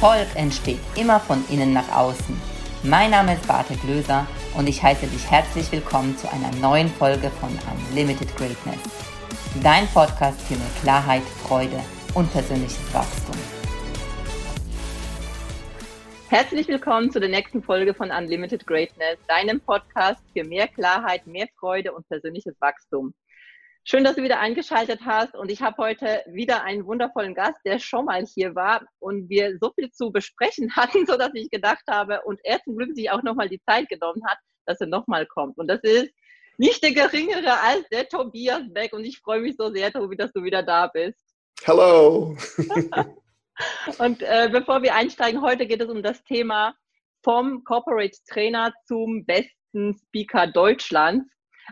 Erfolg entsteht immer von innen nach außen. Mein Name ist Bartek Löser und ich heiße dich herzlich willkommen zu einer neuen Folge von Unlimited Greatness. Dein Podcast für mehr Klarheit, Freude und persönliches Wachstum. Herzlich willkommen zu der nächsten Folge von Unlimited Greatness, deinem Podcast für mehr Klarheit, mehr Freude und persönliches Wachstum. Schön, dass du wieder eingeschaltet hast. Und ich habe heute wieder einen wundervollen Gast, der schon mal hier war und wir so viel zu besprechen hatten, so dass ich gedacht habe und er zum Glück sich auch nochmal die Zeit genommen hat, dass er nochmal kommt. Und das ist nicht der geringere als der Tobias Beck. Und ich freue mich so sehr, Tobi, dass du wieder da bist. Hallo. und äh, bevor wir einsteigen, heute geht es um das Thema vom Corporate Trainer zum besten Speaker Deutschlands.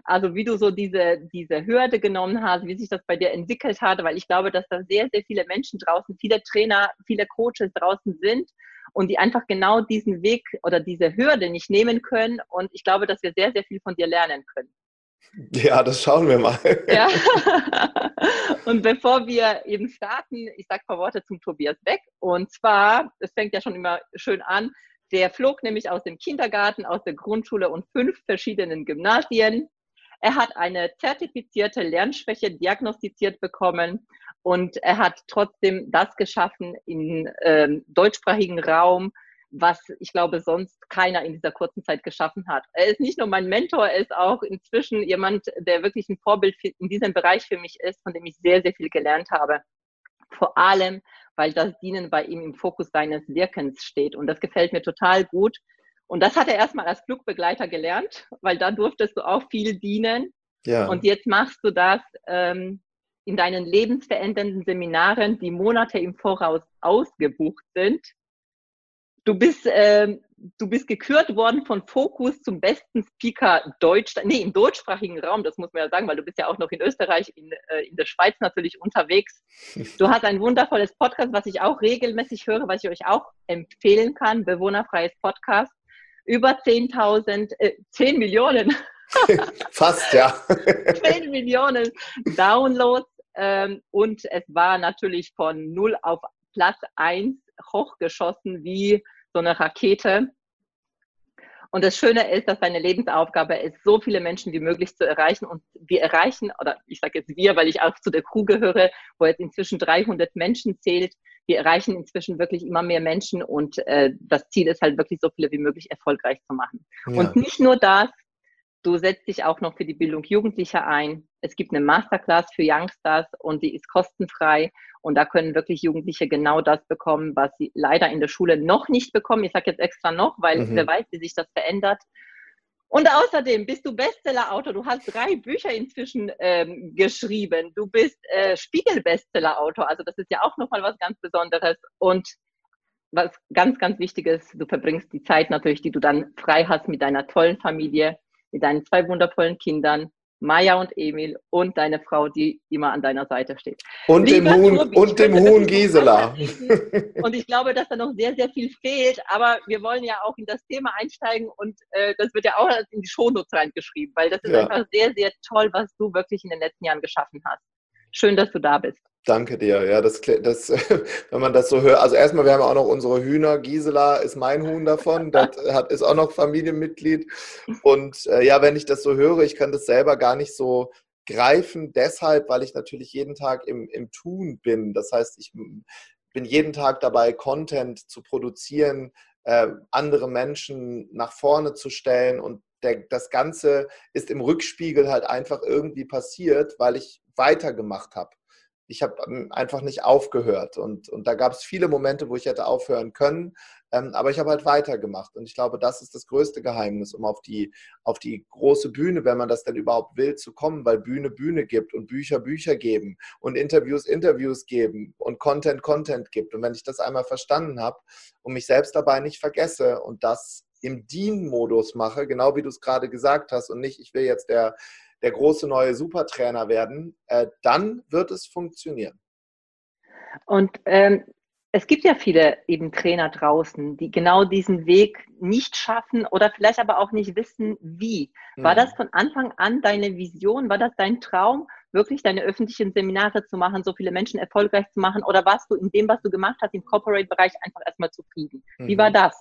Also wie du so diese, diese Hürde genommen hast, wie sich das bei dir entwickelt hat, weil ich glaube, dass da sehr, sehr viele Menschen draußen, viele Trainer, viele Coaches draußen sind und die einfach genau diesen Weg oder diese Hürde nicht nehmen können. Und ich glaube, dass wir sehr, sehr viel von dir lernen können. Ja, das schauen wir mal. Ja. Und bevor wir eben starten, ich sage ein paar Worte zum Tobias Beck. Und zwar, es fängt ja schon immer schön an, der flog nämlich aus dem Kindergarten, aus der Grundschule und fünf verschiedenen Gymnasien. Er hat eine zertifizierte Lernschwäche diagnostiziert bekommen und er hat trotzdem das geschaffen im ähm, deutschsprachigen Raum, was ich glaube sonst keiner in dieser kurzen Zeit geschaffen hat. Er ist nicht nur mein Mentor, er ist auch inzwischen jemand, der wirklich ein Vorbild in diesem Bereich für mich ist, von dem ich sehr, sehr viel gelernt habe. Vor allem, weil das Dienen bei ihm im Fokus seines Wirkens steht. Und das gefällt mir total gut. Und das hat er erstmal als Flugbegleiter gelernt, weil da durftest du auch viel dienen. Ja. Und jetzt machst du das ähm, in deinen lebensverändernden Seminaren, die Monate im Voraus ausgebucht sind. Du bist, ähm, du bist gekürt worden von Fokus zum besten Speaker Deutsch, nee, im deutschsprachigen Raum, das muss man ja sagen, weil du bist ja auch noch in Österreich, in, äh, in der Schweiz natürlich unterwegs. Du hast ein wundervolles Podcast, was ich auch regelmäßig höre, was ich euch auch empfehlen kann, bewohnerfreies Podcast über 10.000, äh, 10 Millionen. Fast, ja. 10 Millionen Downloads. Ähm, und es war natürlich von 0 auf Platz 1 hochgeschossen wie so eine Rakete. Und das Schöne ist, dass seine Lebensaufgabe ist, so viele Menschen wie möglich zu erreichen. Und wir erreichen, oder ich sage jetzt wir, weil ich auch zu der Crew gehöre, wo jetzt inzwischen 300 Menschen zählt, wir erreichen inzwischen wirklich immer mehr Menschen und äh, das Ziel ist halt wirklich so viele wie möglich erfolgreich zu machen. Ja. Und nicht nur das, du setzt dich auch noch für die Bildung Jugendlicher ein. Es gibt eine Masterclass für Youngsters und die ist kostenfrei und da können wirklich Jugendliche genau das bekommen, was sie leider in der Schule noch nicht bekommen. Ich sage jetzt extra noch, weil mhm. wer weiß, wie sich das verändert. Und außerdem bist du Bestseller-Autor. Du hast drei Bücher inzwischen ähm, geschrieben. Du bist äh, Spiegel-Bestseller-Autor. Also das ist ja auch nochmal was ganz Besonderes. Und was ganz, ganz wichtig ist, du verbringst die Zeit natürlich, die du dann frei hast mit deiner tollen Familie, mit deinen zwei wundervollen Kindern Maya und Emil und deine Frau, die immer an deiner Seite steht. Und Lieber dem Huhn, Tobi, und dem Huhn Gisela. Und ich glaube, dass da noch sehr, sehr viel fehlt, aber wir wollen ja auch in das Thema einsteigen und äh, das wird ja auch in die Shownotes reingeschrieben, weil das ist ja. einfach sehr, sehr toll, was du wirklich in den letzten Jahren geschaffen hast. Schön, dass du da bist. Danke dir. Ja, das, das, wenn man das so hört. Also erstmal, wir haben auch noch unsere Hühner. Gisela ist mein Huhn davon. Das hat, ist auch noch Familienmitglied. Und äh, ja, wenn ich das so höre, ich kann das selber gar nicht so greifen, deshalb, weil ich natürlich jeden Tag im, im Tun bin. Das heißt, ich bin jeden Tag dabei, Content zu produzieren, äh, andere Menschen nach vorne zu stellen und der, das Ganze ist im Rückspiegel halt einfach irgendwie passiert, weil ich weitergemacht habe ich habe ähm, einfach nicht aufgehört. Und, und da gab es viele Momente, wo ich hätte aufhören können. Ähm, aber ich habe halt weitergemacht. Und ich glaube, das ist das größte Geheimnis, um auf die, auf die große Bühne, wenn man das denn überhaupt will, zu kommen, weil Bühne Bühne gibt und Bücher Bücher geben und Interviews Interviews geben und Content Content gibt. Und wenn ich das einmal verstanden habe und mich selbst dabei nicht vergesse und das im Dien-Modus mache, genau wie du es gerade gesagt hast, und nicht, ich will jetzt der der große neue Supertrainer werden, äh, dann wird es funktionieren. Und ähm, es gibt ja viele eben Trainer draußen, die genau diesen Weg nicht schaffen oder vielleicht aber auch nicht wissen, wie. War mhm. das von Anfang an deine Vision? War das dein Traum, wirklich deine öffentlichen Seminare zu machen, so viele Menschen erfolgreich zu machen? Oder warst du in dem, was du gemacht hast, im Corporate-Bereich einfach erstmal zufrieden? Wie mhm. war das?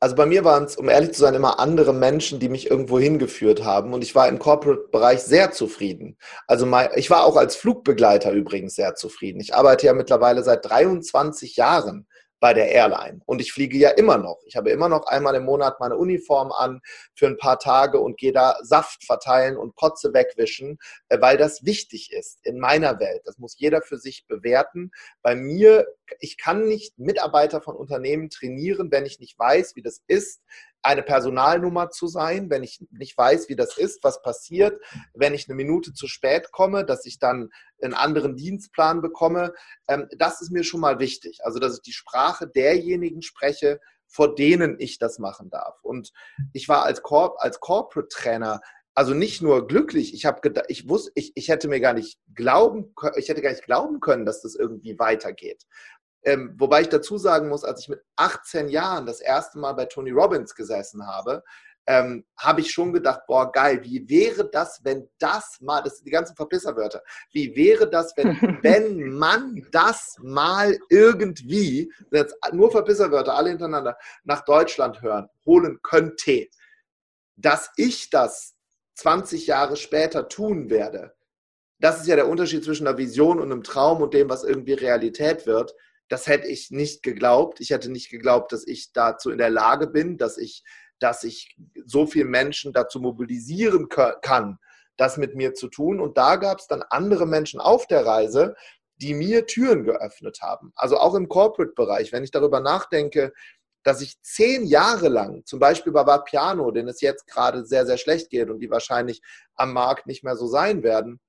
Also bei mir waren es, um ehrlich zu sein, immer andere Menschen, die mich irgendwo hingeführt haben. Und ich war im Corporate-Bereich sehr zufrieden. Also mein, ich war auch als Flugbegleiter übrigens sehr zufrieden. Ich arbeite ja mittlerweile seit 23 Jahren bei der Airline. Und ich fliege ja immer noch. Ich habe immer noch einmal im Monat meine Uniform an für ein paar Tage und gehe da Saft verteilen und Kotze wegwischen, äh, weil das wichtig ist in meiner Welt. Das muss jeder für sich bewerten. Bei mir, ich kann nicht Mitarbeiter von Unternehmen trainieren, wenn ich nicht weiß, wie das ist, eine Personalnummer zu sein, wenn ich nicht weiß, wie das ist, was passiert, wenn ich eine Minute zu spät komme, dass ich dann einen anderen Dienstplan bekomme. Ähm, das ist mir schon mal wichtig. Also, dass ich die Sprache derjenigen spreche, vor denen ich das machen darf. Und ich war als, Corp als Corporate Trainer also nicht nur glücklich, ich habe ich wusste, ich, ich hätte mir gar nicht glauben, ich hätte gar nicht glauben können, dass das irgendwie weitergeht. Ähm, wobei ich dazu sagen muss, als ich mit 18 Jahren das erste Mal bei Tony Robbins gesessen habe, ähm, habe ich schon gedacht, boah, geil, wie wäre das, wenn das mal, das sind die ganzen Verpisserwörter, wie wäre das, wenn, wenn man das mal irgendwie, jetzt nur Verpisserwörter, alle hintereinander, nach Deutschland hören, holen könnte, dass ich das 20 Jahre später tun werde. Das ist ja der Unterschied zwischen einer Vision und einem Traum und dem, was irgendwie Realität wird das hätte ich nicht geglaubt. Ich hätte nicht geglaubt, dass ich dazu in der Lage bin, dass ich, dass ich so viele Menschen dazu mobilisieren kann, das mit mir zu tun. Und da gab es dann andere Menschen auf der Reise, die mir Türen geöffnet haben. Also auch im Corporate-Bereich, wenn ich darüber nachdenke, dass ich zehn Jahre lang, zum Beispiel bei Vapiano, denen es jetzt gerade sehr, sehr schlecht geht und die wahrscheinlich am Markt nicht mehr so sein werden,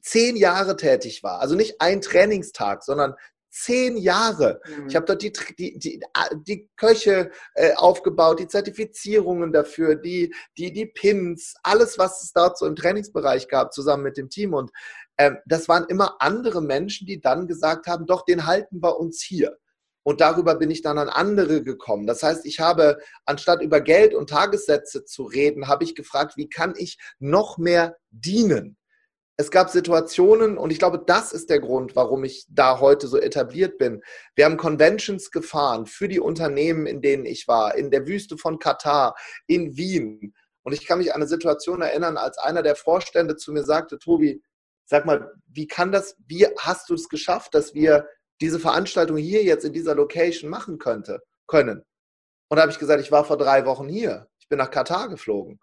zehn Jahre tätig war. Also nicht ein Trainingstag, sondern zehn Jahre. Mhm. Ich habe dort die, die, die, die Köche äh, aufgebaut, die Zertifizierungen dafür, die, die, die Pins, alles, was es dort so im Trainingsbereich gab, zusammen mit dem Team. Und ähm, das waren immer andere Menschen, die dann gesagt haben, doch, den halten wir uns hier. Und darüber bin ich dann an andere gekommen. Das heißt, ich habe, anstatt über Geld und Tagessätze zu reden, habe ich gefragt, wie kann ich noch mehr dienen? Es gab Situationen, und ich glaube, das ist der Grund, warum ich da heute so etabliert bin. Wir haben Conventions gefahren für die Unternehmen, in denen ich war, in der Wüste von Katar, in Wien. Und ich kann mich an eine Situation erinnern, als einer der Vorstände zu mir sagte, Tobi, sag mal, wie kann das, wie hast du es geschafft, dass wir diese Veranstaltung hier jetzt in dieser Location machen könnte, können? Und da habe ich gesagt, ich war vor drei Wochen hier. Ich bin nach Katar geflogen.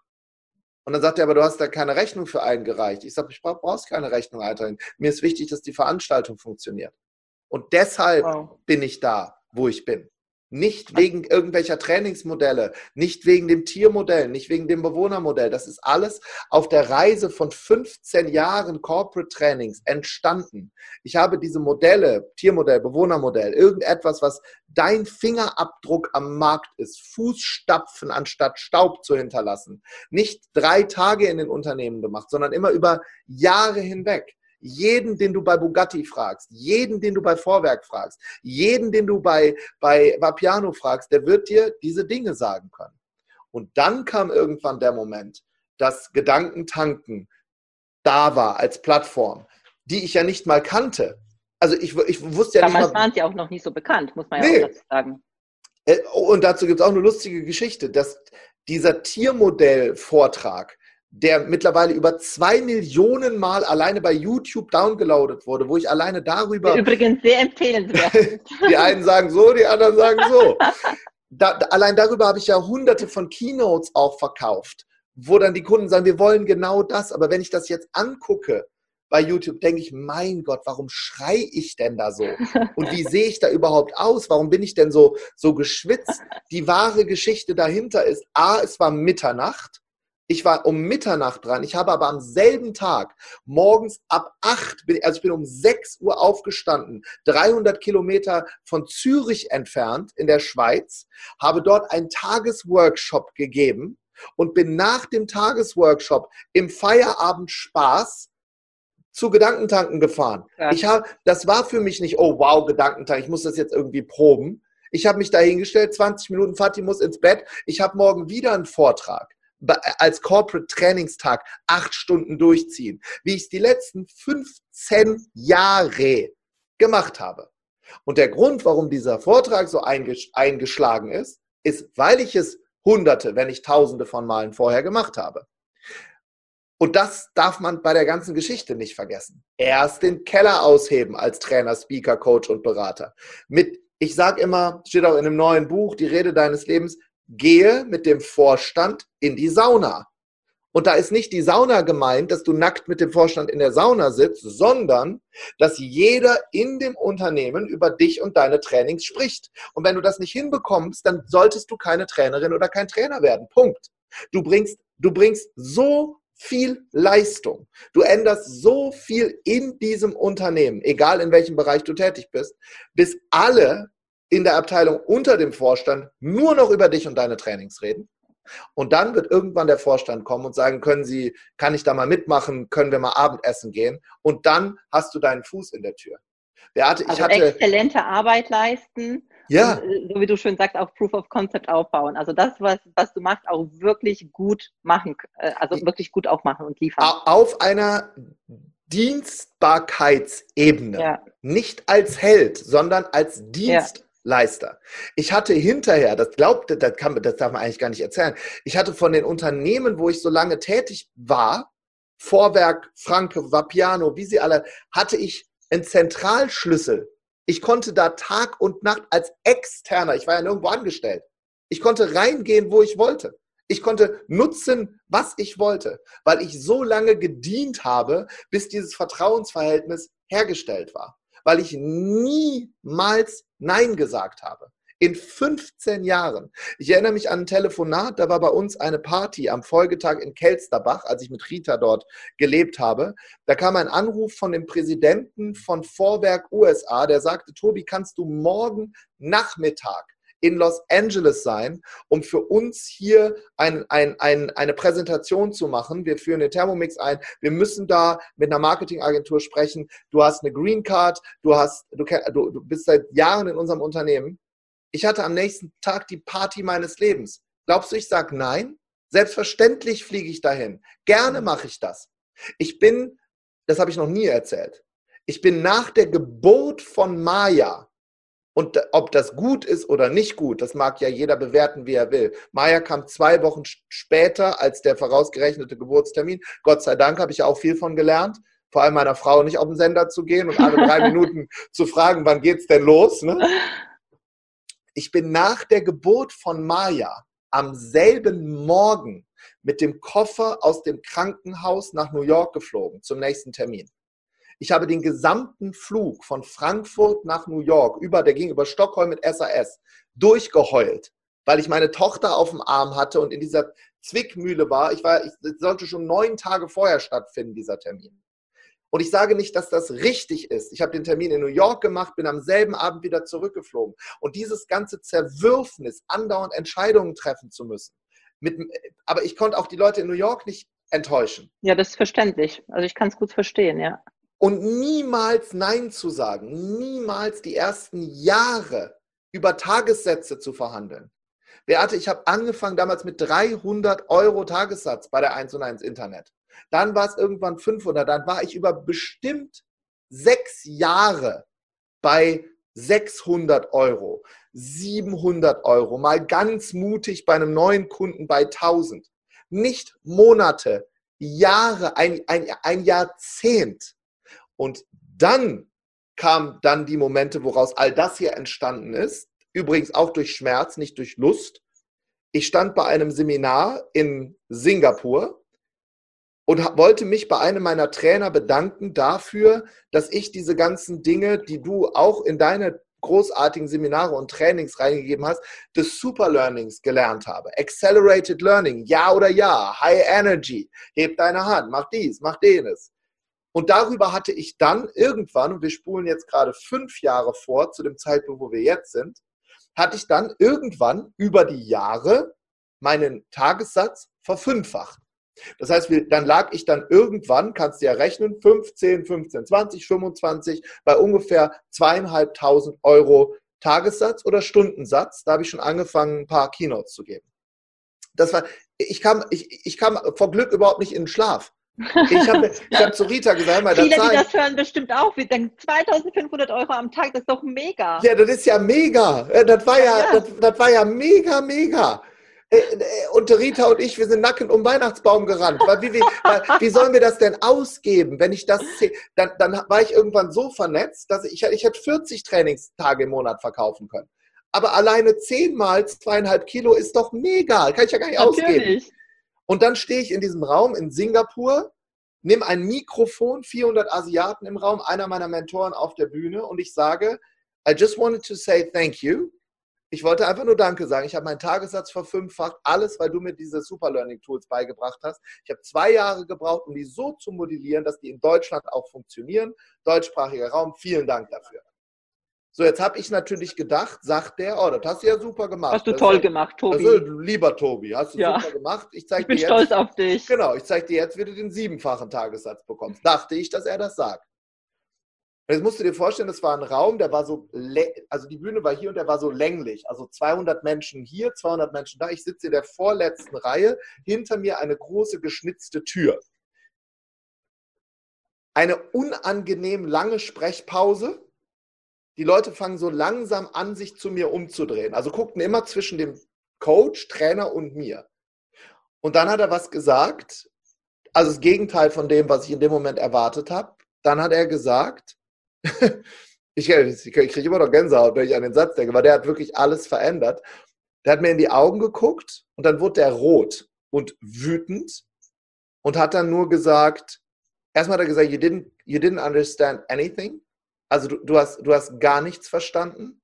Und dann sagt er, aber du hast da keine Rechnung für eingereicht. Ich sage, ich brauch, brauchst keine Rechnung einreichen. Mir ist wichtig, dass die Veranstaltung funktioniert. Und deshalb wow. bin ich da, wo ich bin. Nicht wegen irgendwelcher Trainingsmodelle, nicht wegen dem Tiermodell, nicht wegen dem Bewohnermodell. Das ist alles auf der Reise von 15 Jahren Corporate Trainings entstanden. Ich habe diese Modelle, Tiermodell, Bewohnermodell, irgendetwas, was dein Fingerabdruck am Markt ist, Fußstapfen anstatt Staub zu hinterlassen, nicht drei Tage in den Unternehmen gemacht, sondern immer über Jahre hinweg jeden, den du bei Bugatti fragst, jeden, den du bei Vorwerk fragst, jeden, den du bei, bei Vapiano fragst, der wird dir diese Dinge sagen können. Und dann kam irgendwann der Moment, dass Gedankentanken da war als Plattform, die ich ja nicht mal kannte. Also ich, ich wusste ja Damals nicht mal, waren sie auch noch nicht so bekannt, muss man ja nee. auch dazu sagen. Äh, und dazu gibt es auch eine lustige Geschichte, dass dieser Tiermodell-Vortrag, der mittlerweile über zwei Millionen Mal alleine bei YouTube downgeloadet wurde, wo ich alleine darüber. Übrigens sehr empfehlenswert. die einen sagen so, die anderen sagen so. Da, allein darüber habe ich ja hunderte von Keynotes auch verkauft, wo dann die Kunden sagen, wir wollen genau das. Aber wenn ich das jetzt angucke bei YouTube, denke ich, mein Gott, warum schrei ich denn da so? Und wie sehe ich da überhaupt aus? Warum bin ich denn so, so geschwitzt? Die wahre Geschichte dahinter ist, A, es war Mitternacht ich war um Mitternacht dran. Ich habe aber am selben Tag morgens ab 8, also ich bin um 6 Uhr aufgestanden, 300 Kilometer von Zürich entfernt in der Schweiz, habe dort einen Tagesworkshop gegeben und bin nach dem Tagesworkshop im Feierabend Spaß zu Gedankentanken gefahren. Ja. Ich habe, das war für mich nicht, oh wow, Gedankentank, ich muss das jetzt irgendwie proben. Ich habe mich dahingestellt, 20 Minuten, Fatih muss ins Bett, ich habe morgen wieder einen Vortrag als Corporate Trainingstag acht Stunden durchziehen, wie ich es die letzten 15 Jahre gemacht habe. Und der Grund, warum dieser Vortrag so eingeschlagen ist, ist, weil ich es hunderte, wenn nicht tausende von Malen vorher gemacht habe. Und das darf man bei der ganzen Geschichte nicht vergessen. Erst den Keller ausheben als Trainer, Speaker, Coach und Berater. Mit, ich sage immer, steht auch in einem neuen Buch, die Rede deines Lebens, gehe mit dem Vorstand in die Sauna. Und da ist nicht die Sauna gemeint, dass du nackt mit dem Vorstand in der Sauna sitzt, sondern dass jeder in dem Unternehmen über dich und deine Trainings spricht. Und wenn du das nicht hinbekommst, dann solltest du keine Trainerin oder kein Trainer werden. Punkt. Du bringst, du bringst so viel Leistung. Du änderst so viel in diesem Unternehmen, egal in welchem Bereich du tätig bist, bis alle in der Abteilung unter dem Vorstand nur noch über dich und deine Trainings reden und dann wird irgendwann der Vorstand kommen und sagen, können Sie, kann ich da mal mitmachen, können wir mal Abendessen gehen? Und dann hast du deinen Fuß in der Tür. Beate, ich also hatte, exzellente Arbeit leisten. Ja. Und, äh, so wie du schön sagst, auch Proof of Concept aufbauen. Also das, was, was du machst, auch wirklich gut machen, äh, also wirklich gut auch machen und liefern. Auf einer Dienstbarkeitsebene. Ja. Nicht als Held, sondern als Dienst. Ja. Leister. Ich hatte hinterher, das glaubte, das, kann, das darf man eigentlich gar nicht erzählen, ich hatte von den Unternehmen, wo ich so lange tätig war, Vorwerk, Franke, Vapiano, wie sie alle, hatte ich einen Zentralschlüssel. Ich konnte da Tag und Nacht als Externer, ich war ja nirgendwo angestellt, ich konnte reingehen, wo ich wollte. Ich konnte nutzen, was ich wollte, weil ich so lange gedient habe, bis dieses Vertrauensverhältnis hergestellt war weil ich niemals Nein gesagt habe. In 15 Jahren. Ich erinnere mich an ein Telefonat, da war bei uns eine Party am Folgetag in Kelsterbach, als ich mit Rita dort gelebt habe. Da kam ein Anruf von dem Präsidenten von Vorwerk USA, der sagte, Tobi, kannst du morgen Nachmittag in Los Angeles sein, um für uns hier ein, ein, ein, eine Präsentation zu machen. Wir führen den Thermomix ein. Wir müssen da mit einer Marketingagentur sprechen. Du hast eine Green Card, du, hast, du, du, du bist seit Jahren in unserem Unternehmen. Ich hatte am nächsten Tag die Party meines Lebens. Glaubst du, ich sage nein? Selbstverständlich fliege ich dahin. Gerne mache ich das. Ich bin, das habe ich noch nie erzählt, ich bin nach der Geburt von Maya und ob das gut ist oder nicht gut, das mag ja jeder bewerten, wie er will. Maya kam zwei Wochen später als der vorausgerechnete Geburtstermin. Gott sei Dank habe ich auch viel von gelernt. Vor allem meiner Frau nicht auf den Sender zu gehen und alle drei Minuten zu fragen, wann geht's denn los? Ne? Ich bin nach der Geburt von Maya am selben Morgen mit dem Koffer aus dem Krankenhaus nach New York geflogen zum nächsten Termin. Ich habe den gesamten Flug von Frankfurt nach New York über, der ging über Stockholm mit SAS, durchgeheult, weil ich meine Tochter auf dem Arm hatte und in dieser Zwickmühle war. Ich war, ich sollte schon neun Tage vorher stattfinden, dieser Termin. Und ich sage nicht, dass das richtig ist. Ich habe den Termin in New York gemacht, bin am selben Abend wieder zurückgeflogen. Und dieses ganze Zerwürfnis, andauernd Entscheidungen treffen zu müssen. Mit, aber ich konnte auch die Leute in New York nicht enttäuschen. Ja, das ist verständlich. Also ich kann es gut verstehen, ja. Und niemals Nein zu sagen, niemals die ersten Jahre über Tagessätze zu verhandeln. Beate, ich habe angefangen damals mit 300 Euro Tagessatz bei der 1 und 1 Internet. Dann war es irgendwann 500. Dann war ich über bestimmt sechs Jahre bei 600 Euro, 700 Euro, mal ganz mutig bei einem neuen Kunden bei 1000. Nicht Monate, Jahre, ein, ein, ein Jahrzehnt. Und dann kamen dann die Momente, woraus all das hier entstanden ist. Übrigens auch durch Schmerz, nicht durch Lust. Ich stand bei einem Seminar in Singapur und wollte mich bei einem meiner Trainer bedanken dafür, dass ich diese ganzen Dinge, die du auch in deine großartigen Seminare und Trainings reingegeben hast, des Super Learnings gelernt habe. Accelerated Learning, ja oder ja, High Energy, heb deine Hand, mach dies, mach jenes. Und darüber hatte ich dann irgendwann, und wir spulen jetzt gerade fünf Jahre vor, zu dem Zeitpunkt, wo wir jetzt sind, hatte ich dann irgendwann über die Jahre meinen Tagessatz verfünffacht. Das heißt, dann lag ich dann irgendwann, kannst du ja rechnen, 15, 15, 20, 25, bei ungefähr zweieinhalbtausend Euro Tagessatz oder Stundensatz. Da habe ich schon angefangen, ein paar Keynotes zu geben. Das war, ich kam, ich, ich kam vor Glück überhaupt nicht in den Schlaf. Ich habe ich hab zu Rita gesagt, mal, Viele, die das hören, bestimmt auch. Wir denken, 2500 Euro am Tag, das ist doch mega. Ja, das ist ja mega. Das war ja, ja. Das, das war ja mega, mega. Äh, äh, und Rita und ich, wir sind nackend um Weihnachtsbaum gerannt. Wie, wie, wie sollen wir das denn ausgeben, wenn ich das dann, dann war ich irgendwann so vernetzt, dass ich, ich hätte 40 Trainingstage im Monat verkaufen können. Aber alleine zehnmal zweieinhalb Kilo ist doch mega. Kann ich ja gar nicht Natürlich. ausgeben. Und dann stehe ich in diesem Raum in Singapur, nehme ein Mikrofon, 400 Asiaten im Raum, einer meiner Mentoren auf der Bühne und ich sage, I just wanted to say thank you. Ich wollte einfach nur Danke sagen. Ich habe meinen Tagessatz verfünffacht, alles, weil du mir diese Super Learning Tools beigebracht hast. Ich habe zwei Jahre gebraucht, um die so zu modellieren, dass die in Deutschland auch funktionieren. Deutschsprachiger Raum, vielen Dank dafür. So, jetzt habe ich natürlich gedacht, sagt der, oh, das hast du ja super gemacht. Hast du das toll ist, gemacht, Tobi. Also, lieber Tobi, hast du ja. super gemacht. Ich, ich bin stolz auf dich. Genau, ich zeige dir jetzt, wie du den siebenfachen Tagessatz bekommst. Dachte ich, dass er das sagt. Jetzt musst du dir vorstellen, das war ein Raum, der war so, also die Bühne war hier und der war so länglich. Also 200 Menschen hier, 200 Menschen da. Ich sitze in der vorletzten Reihe, hinter mir eine große geschnitzte Tür. Eine unangenehm lange Sprechpause die Leute fangen so langsam an, sich zu mir umzudrehen. Also guckten immer zwischen dem Coach, Trainer und mir. Und dann hat er was gesagt, also das Gegenteil von dem, was ich in dem Moment erwartet habe. Dann hat er gesagt, ich, ich kriege immer noch Gänsehaut, wenn ich an den Satz denke, weil der hat wirklich alles verändert. Der hat mir in die Augen geguckt und dann wurde er rot und wütend und hat dann nur gesagt, erstmal hat er gesagt, you didn't, you didn't understand anything. Also du, du, hast, du hast gar nichts verstanden.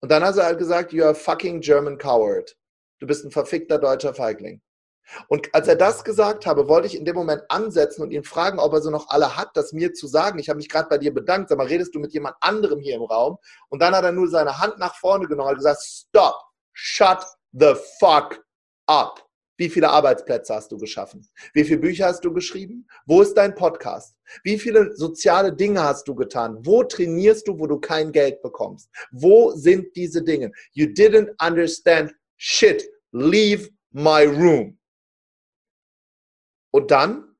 Und dann hat er halt gesagt, you're a fucking German coward. Du bist ein verfickter deutscher Feigling. Und als er das gesagt habe, wollte ich in dem Moment ansetzen und ihn fragen, ob er so noch alle hat, das mir zu sagen. Ich habe mich gerade bei dir bedankt. Sag mal, redest du mit jemand anderem hier im Raum? Und dann hat er nur seine Hand nach vorne genommen und gesagt, stop, shut the fuck up. Wie viele Arbeitsplätze hast du geschaffen? Wie viele Bücher hast du geschrieben? Wo ist dein Podcast? Wie viele soziale Dinge hast du getan? Wo trainierst du, wo du kein Geld bekommst? Wo sind diese Dinge? You didn't understand shit. Leave my room. Und dann,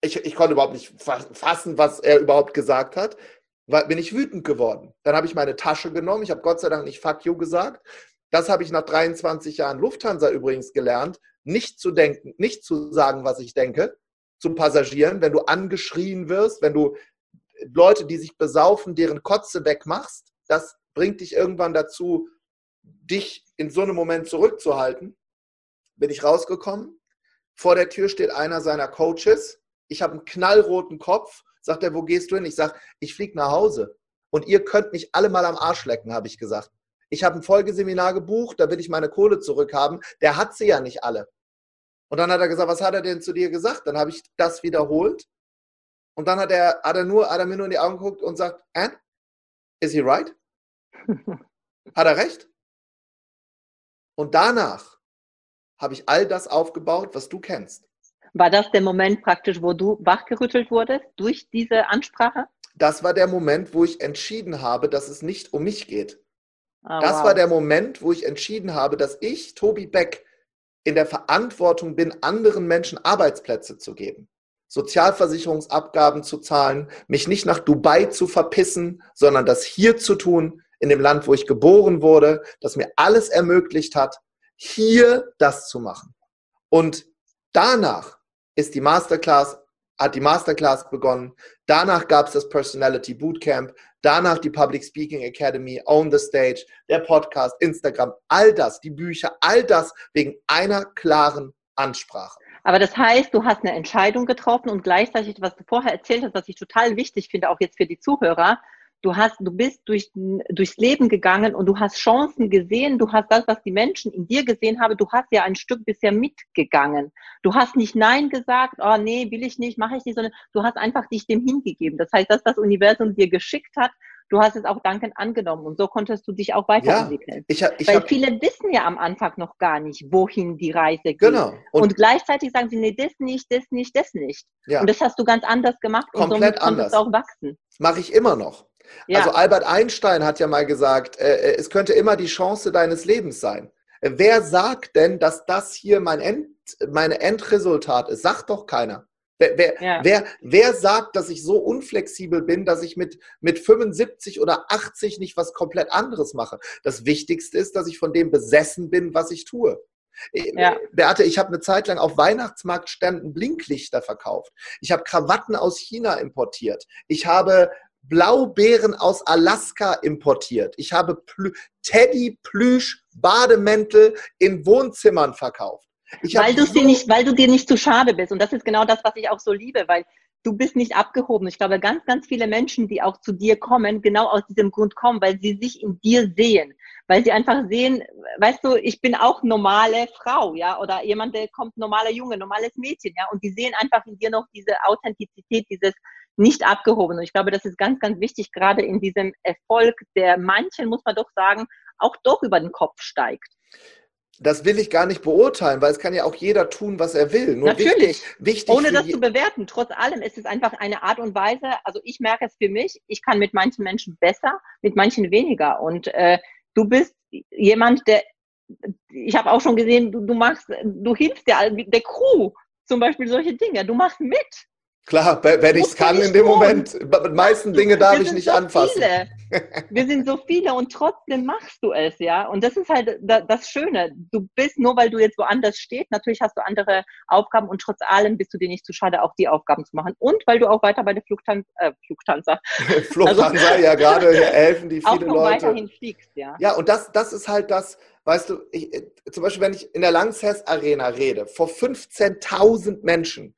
ich, ich konnte überhaupt nicht fassen, was er überhaupt gesagt hat, bin ich wütend geworden. Dann habe ich meine Tasche genommen. Ich habe Gott sei Dank nicht fuck you gesagt. Das habe ich nach 23 Jahren Lufthansa übrigens gelernt, nicht zu denken, nicht zu sagen, was ich denke, zu Passagieren, wenn du angeschrien wirst, wenn du Leute, die sich besaufen, deren Kotze wegmachst, das bringt dich irgendwann dazu, dich in so einem Moment zurückzuhalten. Bin ich rausgekommen. Vor der Tür steht einer seiner Coaches. Ich habe einen knallroten Kopf. Sagt er, wo gehst du hin? Ich sage, ich fliege nach Hause. Und ihr könnt mich alle mal am Arsch lecken, habe ich gesagt ich habe ein Folgeseminar gebucht, da will ich meine Kohle zurückhaben. Der hat sie ja nicht alle. Und dann hat er gesagt, was hat er denn zu dir gesagt? Dann habe ich das wiederholt. Und dann hat er, hat er, nur, hat er mir nur in die Augen geguckt und sagt, Anne, is he right? hat er recht? Und danach habe ich all das aufgebaut, was du kennst. War das der Moment praktisch, wo du wachgerüttelt wurdest durch diese Ansprache? Das war der Moment, wo ich entschieden habe, dass es nicht um mich geht. Oh, das wow. war der Moment, wo ich entschieden habe, dass ich, Tobi Beck, in der Verantwortung bin, anderen Menschen Arbeitsplätze zu geben, Sozialversicherungsabgaben zu zahlen, mich nicht nach Dubai zu verpissen, sondern das hier zu tun, in dem Land, wo ich geboren wurde, das mir alles ermöglicht hat, hier das zu machen. Und danach ist die Masterclass hat die Masterclass begonnen. Danach gab es das Personality Bootcamp. Danach die Public Speaking Academy, Own the Stage, der Podcast, Instagram, all das, die Bücher, all das wegen einer klaren Ansprache. Aber das heißt, du hast eine Entscheidung getroffen und gleichzeitig, was du vorher erzählt hast, was ich total wichtig finde, auch jetzt für die Zuhörer, Du hast, du bist durch, durchs Leben gegangen und du hast Chancen gesehen. Du hast das, was die Menschen in dir gesehen haben. Du hast ja ein Stück bisher mitgegangen. Du hast nicht Nein gesagt, oh nee, will ich nicht, mache ich nicht, sondern du hast einfach dich dem hingegeben. Das heißt, das, was das Universum dir geschickt hat, du hast es auch dankend angenommen und so konntest du dich auch weiterentwickeln. Ja, ich, ich Weil viele wissen ja am Anfang noch gar nicht, wohin die Reise geht. Genau. Und, und gleichzeitig sagen sie, nee, das nicht, das nicht, das nicht. Ja. Und das hast du ganz anders gemacht und somit konntest du auch wachsen. Mache ich immer noch. Ja. Also Albert Einstein hat ja mal gesagt, äh, äh, es könnte immer die Chance deines Lebens sein. Wer sagt denn, dass das hier mein End, meine Endresultat ist? Sagt doch keiner. Wer, wer, ja. wer, wer, sagt, dass ich so unflexibel bin, dass ich mit, mit 75 oder 80 nicht was komplett anderes mache? Das Wichtigste ist, dass ich von dem besessen bin, was ich tue. Äh, ja. Beate, ich habe eine Zeit lang auf Weihnachtsmarktständen Blinklichter verkauft. Ich habe Krawatten aus China importiert. Ich habe Blaubeeren aus Alaska importiert. Ich habe Plü Teddy Plüsch Bademäntel in Wohnzimmern verkauft. weil du so nicht, weil du dir nicht zu schade bist. Und das ist genau das, was ich auch so liebe, weil du bist nicht abgehoben. Ich glaube, ganz, ganz viele Menschen, die auch zu dir kommen, genau aus diesem Grund kommen, weil sie sich in dir sehen, weil sie einfach sehen, weißt du, ich bin auch normale Frau, ja, oder jemand, der kommt normaler Junge, normales Mädchen, ja, und die sehen einfach in dir noch diese Authentizität, dieses nicht abgehoben. Und ich glaube, das ist ganz, ganz wichtig, gerade in diesem Erfolg, der manchen, muss man doch sagen, auch doch über den Kopf steigt. Das will ich gar nicht beurteilen, weil es kann ja auch jeder tun, was er will. Nur Natürlich. Wichtig, wichtig Ohne das zu bewerten. Trotz allem ist es einfach eine Art und Weise, also ich merke es für mich, ich kann mit manchen Menschen besser, mit manchen weniger. Und äh, du bist jemand, der, ich habe auch schon gesehen, du, du machst, du hilfst der, der Crew zum Beispiel solche Dinge. Du machst mit. Klar, wenn ich es kann in dem. Moment. Mit meisten Dinge darf ich nicht so anfassen. Viele. Wir sind so viele und trotzdem machst du es, ja. Und das ist halt das Schöne. Du bist, nur weil du jetzt woanders stehst, natürlich hast du andere Aufgaben und trotz allem bist du dir nicht zu schade, auch die Aufgaben zu machen. Und weil du auch weiter bei der Flugtanz, äh, Flugtanzer. Flugtanzer, also, ja, gerade helfen die viele auch noch Leute. weiterhin fliegst, ja. Ja, und das, das ist halt das, weißt du, ich, zum Beispiel, wenn ich in der Lanxess Arena rede, vor 15.000 Menschen,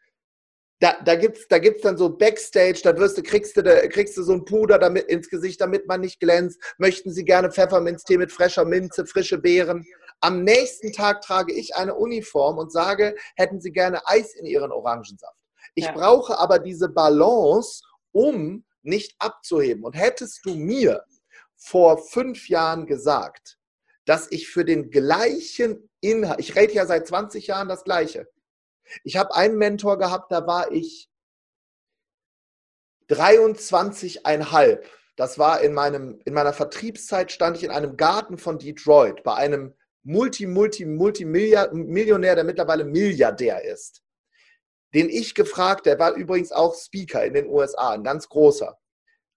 da, da gibt es da gibt's dann so Backstage, da wirst du, kriegst, du, kriegst du so ein Puder damit, ins Gesicht, damit man nicht glänzt. Möchten Sie gerne Pfefferminztee mit frischer Minze, frische Beeren? Am nächsten Tag trage ich eine Uniform und sage, hätten Sie gerne Eis in Ihren Orangensaft. Ich ja. brauche aber diese Balance, um nicht abzuheben. Und hättest du mir vor fünf Jahren gesagt, dass ich für den gleichen Inhalt, ich rede ja seit 20 Jahren das Gleiche, ich habe einen Mentor gehabt, da war ich 23,5. Das war in, meinem, in meiner Vertriebszeit, stand ich in einem Garten von Detroit bei einem Multi, Multi, Multimillionär, der mittlerweile Milliardär ist. Den ich gefragt, der war übrigens auch Speaker in den USA, ein ganz großer.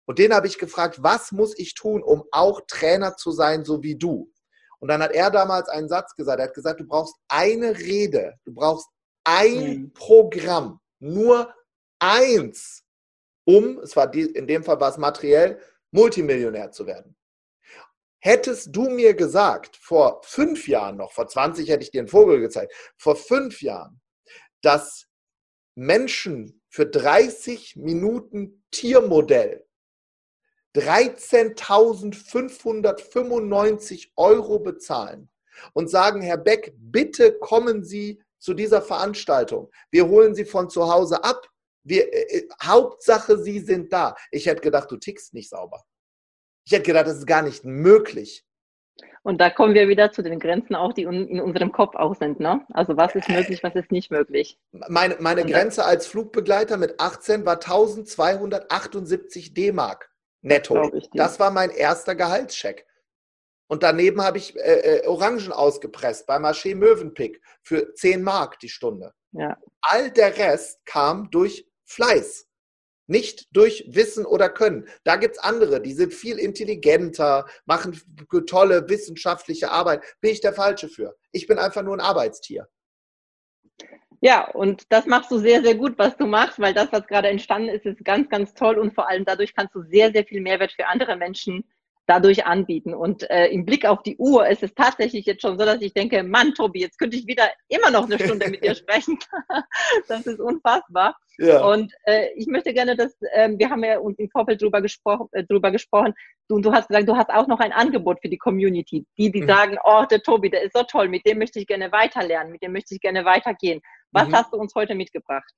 Und den habe ich gefragt, was muss ich tun, um auch Trainer zu sein, so wie du? Und dann hat er damals einen Satz gesagt. Er hat gesagt, du brauchst eine Rede, du brauchst ein mhm. Programm, nur eins, um, es war die, in dem Fall war es materiell, Multimillionär zu werden. Hättest du mir gesagt, vor fünf Jahren noch, vor 20 hätte ich dir einen Vogel gezeigt, vor fünf Jahren, dass Menschen für 30 Minuten Tiermodell 13.595 Euro bezahlen und sagen, Herr Beck, bitte kommen Sie zu dieser Veranstaltung. Wir holen sie von zu Hause ab. Wir, äh, äh, Hauptsache, sie sind da. Ich hätte gedacht, du tickst nicht sauber. Ich hätte gedacht, das ist gar nicht möglich. Und da kommen wir wieder zu den Grenzen auch, die in unserem Kopf auch sind. Ne? Also was ist möglich, was ist nicht möglich. Meine, meine Grenze als Flugbegleiter mit 18 war 1278 D-Mark netto. Das war mein erster Gehaltscheck. Und daneben habe ich äh, äh, Orangen ausgepresst bei Marché Mövenpick für 10 Mark die Stunde. Ja. All der Rest kam durch Fleiß, nicht durch Wissen oder Können. Da gibt es andere, die sind viel intelligenter, machen tolle wissenschaftliche Arbeit. Bin ich der Falsche für? Ich bin einfach nur ein Arbeitstier. Ja, und das machst du sehr, sehr gut, was du machst, weil das, was gerade entstanden ist, ist ganz, ganz toll und vor allem dadurch kannst du sehr, sehr viel Mehrwert für andere Menschen dadurch anbieten. Und äh, im Blick auf die Uhr ist es tatsächlich jetzt schon so, dass ich denke, Mann, Tobi, jetzt könnte ich wieder immer noch eine Stunde mit dir sprechen. das ist unfassbar. Ja. Und äh, ich möchte gerne, dass äh, wir haben ja uns im Vorfeld drüber, gespro äh, drüber gesprochen. Du, du hast gesagt, du hast auch noch ein Angebot für die Community. Die, die mhm. sagen, oh, der Tobi, der ist so toll, mit dem möchte ich gerne weiterlernen, mit dem möchte ich gerne weitergehen. Was mhm. hast du uns heute mitgebracht?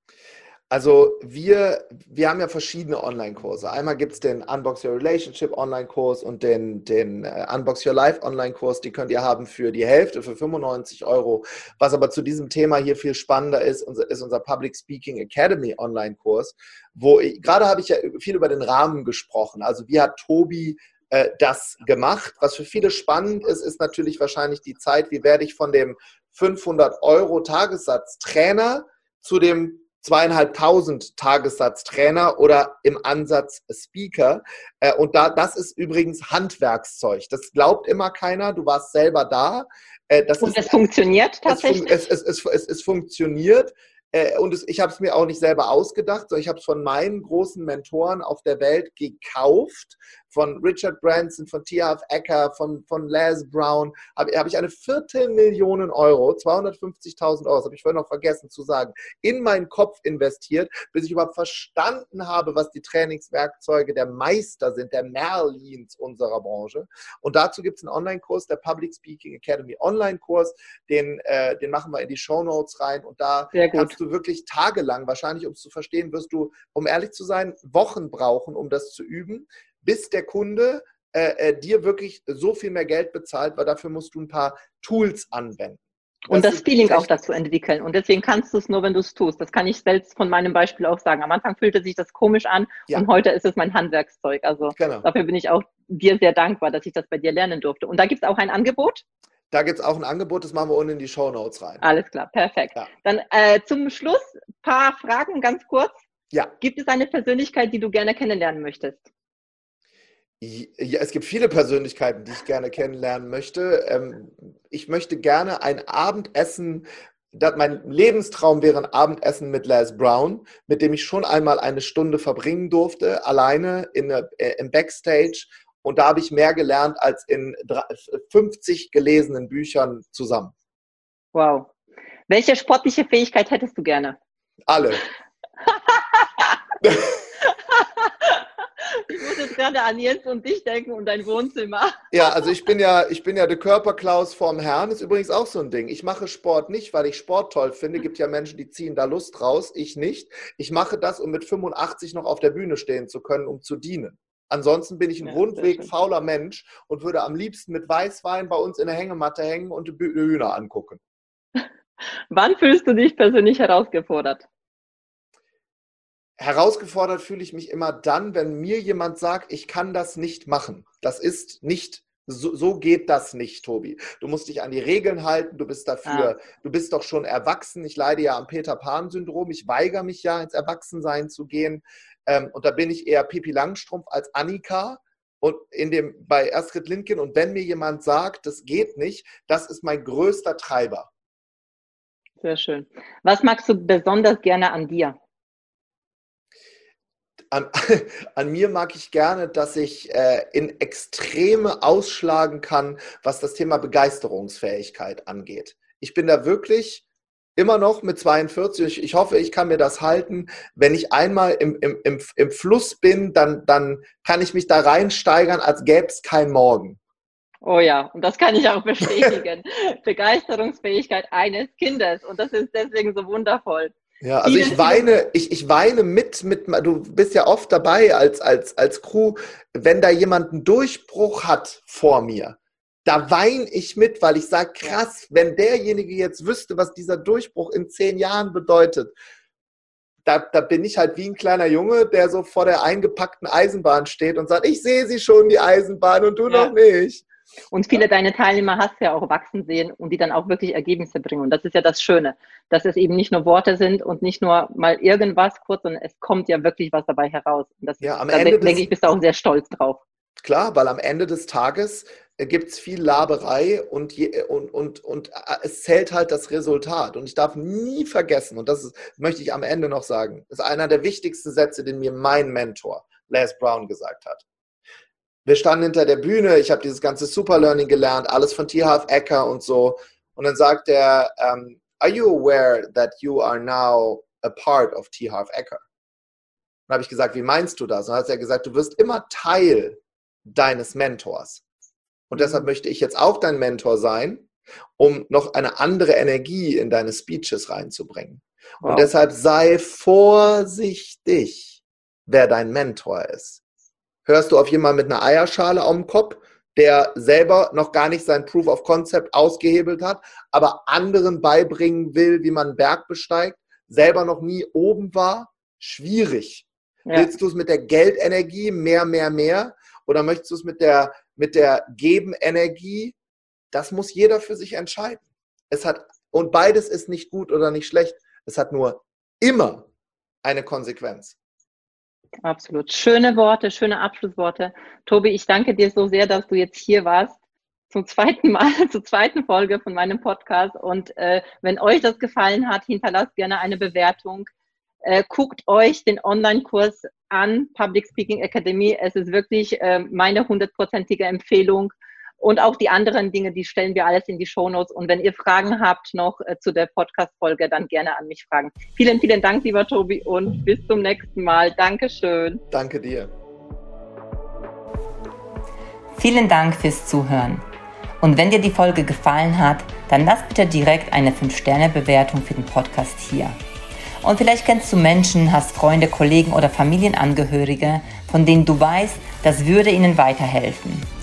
Also wir, wir haben ja verschiedene Online-Kurse. Einmal gibt es den Unbox Your Relationship Online-Kurs und den, den äh, Unbox Your Life Online-Kurs. Die könnt ihr haben für die Hälfte, für 95 Euro. Was aber zu diesem Thema hier viel spannender ist, ist unser Public Speaking Academy Online-Kurs, wo ich, gerade habe ich ja viel über den Rahmen gesprochen. Also wie hat Tobi äh, das gemacht. Was für viele spannend ist, ist natürlich wahrscheinlich die Zeit, wie werde ich von dem 500 Euro Tagessatz Trainer zu dem zweieinhalbtausend Tagessatz Trainer oder im Ansatz Speaker. Äh, und da, das ist übrigens Handwerkszeug. Das glaubt immer keiner. Du warst selber da. Äh, das und es funktioniert tatsächlich? Es, es, es, es, es funktioniert. Äh, und ich habe es mir auch nicht selber ausgedacht, sondern ich habe es von meinen großen Mentoren auf der Welt gekauft von Richard Branson, von T. Half Ecker, von, von Les Brown, habe hab ich eine Viertelmillion Euro, 250.000 Euro, das habe ich vorhin noch vergessen zu sagen, in meinen Kopf investiert, bis ich überhaupt verstanden habe, was die Trainingswerkzeuge der Meister sind, der Merlins unserer Branche. Und dazu gibt es einen Online-Kurs, der Public Speaking Academy Online-Kurs, den, äh, den machen wir in die Show Notes rein und da kannst du wirklich tagelang, wahrscheinlich um es zu verstehen, wirst du, um ehrlich zu sein, Wochen brauchen, um das zu üben bis der Kunde äh, äh, dir wirklich so viel mehr Geld bezahlt, weil dafür musst du ein paar Tools anwenden. Und das, das Feeling auch dazu entwickeln. Und deswegen kannst du es nur, wenn du es tust. Das kann ich selbst von meinem Beispiel auch sagen. Am Anfang fühlte sich das komisch an ja. und heute ist es mein Handwerkszeug. Also genau. dafür bin ich auch dir sehr dankbar, dass ich das bei dir lernen durfte. Und da gibt es auch ein Angebot? Da gibt es auch ein Angebot, das machen wir unten in die Show Notes rein. Alles klar, perfekt. Ja. Dann äh, zum Schluss ein paar Fragen ganz kurz. Ja. Gibt es eine Persönlichkeit, die du gerne kennenlernen möchtest? Ja, es gibt viele Persönlichkeiten, die ich gerne kennenlernen möchte. Ähm, ich möchte gerne ein Abendessen, mein Lebenstraum wäre ein Abendessen mit Les Brown, mit dem ich schon einmal eine Stunde verbringen durfte, alleine in, äh, im Backstage. Und da habe ich mehr gelernt als in 50 gelesenen Büchern zusammen. Wow. Welche sportliche Fähigkeit hättest du gerne? Alle. Ich muss jetzt gerade an Jens und dich denken und dein Wohnzimmer. Ja, also ich bin ja, ich bin ja der Körperklaus vorm Herrn, ist übrigens auch so ein Ding. Ich mache Sport nicht, weil ich Sport toll finde. Gibt ja Menschen, die ziehen da Lust raus, ich nicht. Ich mache das, um mit 85 noch auf der Bühne stehen zu können, um zu dienen. Ansonsten bin ich ein ja, rundweg fauler Mensch und würde am liebsten mit Weißwein bei uns in der Hängematte hängen und die Hühner angucken. Wann fühlst du dich persönlich herausgefordert? Herausgefordert fühle ich mich immer dann, wenn mir jemand sagt, ich kann das nicht machen. Das ist nicht, so, so geht das nicht, Tobi. Du musst dich an die Regeln halten, du bist dafür, ah. du bist doch schon erwachsen. Ich leide ja am Peter-Pan-Syndrom, ich weigere mich ja, ins Erwachsensein zu gehen. Ähm, und da bin ich eher Pipi Langstrumpf als Annika. Und in dem, bei Astrid Lindgren, und wenn mir jemand sagt, das geht nicht, das ist mein größter Treiber. Sehr schön. Was magst du besonders gerne an dir? An, an, mir mag ich gerne, dass ich äh, in Extreme ausschlagen kann, was das Thema Begeisterungsfähigkeit angeht. Ich bin da wirklich immer noch mit 42. Ich hoffe, ich kann mir das halten. Wenn ich einmal im, im, im, im Fluss bin, dann, dann kann ich mich da reinsteigern, als gäbe es kein Morgen. Oh ja, und das kann ich auch bestätigen. Begeisterungsfähigkeit eines Kindes. Und das ist deswegen so wundervoll. Ja, also ich weine, ich, ich weine mit, mit, du bist ja oft dabei als, als, als Crew, wenn da jemand einen Durchbruch hat vor mir. Da weine ich mit, weil ich sage, krass, wenn derjenige jetzt wüsste, was dieser Durchbruch in zehn Jahren bedeutet, da, da bin ich halt wie ein kleiner Junge, der so vor der eingepackten Eisenbahn steht und sagt, ich sehe sie schon, die Eisenbahn, und du ja. noch nicht. Und viele deiner Teilnehmer hast du ja auch wachsen sehen und die dann auch wirklich Ergebnisse bringen. Und das ist ja das Schöne, dass es eben nicht nur Worte sind und nicht nur mal irgendwas kurz, sondern es kommt ja wirklich was dabei heraus. Und das, ja, am da Ende denke ich, bist du auch sehr stolz drauf. Klar, weil am Ende des Tages äh, gibt es viel Laberei und, je, und, und, und äh, es zählt halt das Resultat. Und ich darf nie vergessen, und das ist, möchte ich am Ende noch sagen, ist einer der wichtigsten Sätze, den mir mein Mentor Les Brown gesagt hat wir standen hinter der Bühne, ich habe dieses ganze Superlearning gelernt, alles von T. Half Ecker und so. Und dann sagt er, um, are you aware that you are now a part of T. Half Ecker? Dann habe ich gesagt, wie meinst du das? Und dann hat er gesagt, du wirst immer Teil deines Mentors. Und deshalb möchte ich jetzt auch dein Mentor sein, um noch eine andere Energie in deine Speeches reinzubringen. Wow. Und deshalb sei vorsichtig, wer dein Mentor ist hörst du auf jemanden mit einer Eierschale auf dem Kopf, der selber noch gar nicht sein Proof of Concept ausgehebelt hat, aber anderen beibringen will, wie man einen Berg besteigt, selber noch nie oben war, schwierig. Ja. Willst du es mit der Geldenergie mehr, mehr, mehr? oder möchtest du es mit der, mit der Geben-Energie? Das muss jeder für sich entscheiden. Es hat, und beides ist nicht gut oder nicht schlecht. Es hat nur immer eine Konsequenz. Absolut. Schöne Worte, schöne Abschlussworte. Tobi, ich danke dir so sehr, dass du jetzt hier warst zum zweiten Mal, zur zweiten Folge von meinem Podcast. Und äh, wenn euch das gefallen hat, hinterlasst gerne eine Bewertung. Äh, guckt euch den Online-Kurs an, Public Speaking Academy. Es ist wirklich äh, meine hundertprozentige Empfehlung. Und auch die anderen Dinge, die stellen wir alles in die Shownotes. Und wenn ihr Fragen habt noch äh, zu der Podcast-Folge, dann gerne an mich fragen. Vielen, vielen Dank, lieber Tobi, und bis zum nächsten Mal. Dankeschön. Danke dir. Vielen Dank fürs Zuhören. Und wenn dir die Folge gefallen hat, dann lass bitte direkt eine 5-Sterne-Bewertung für den Podcast hier. Und vielleicht kennst du Menschen, hast Freunde, Kollegen oder Familienangehörige, von denen du weißt, das würde ihnen weiterhelfen.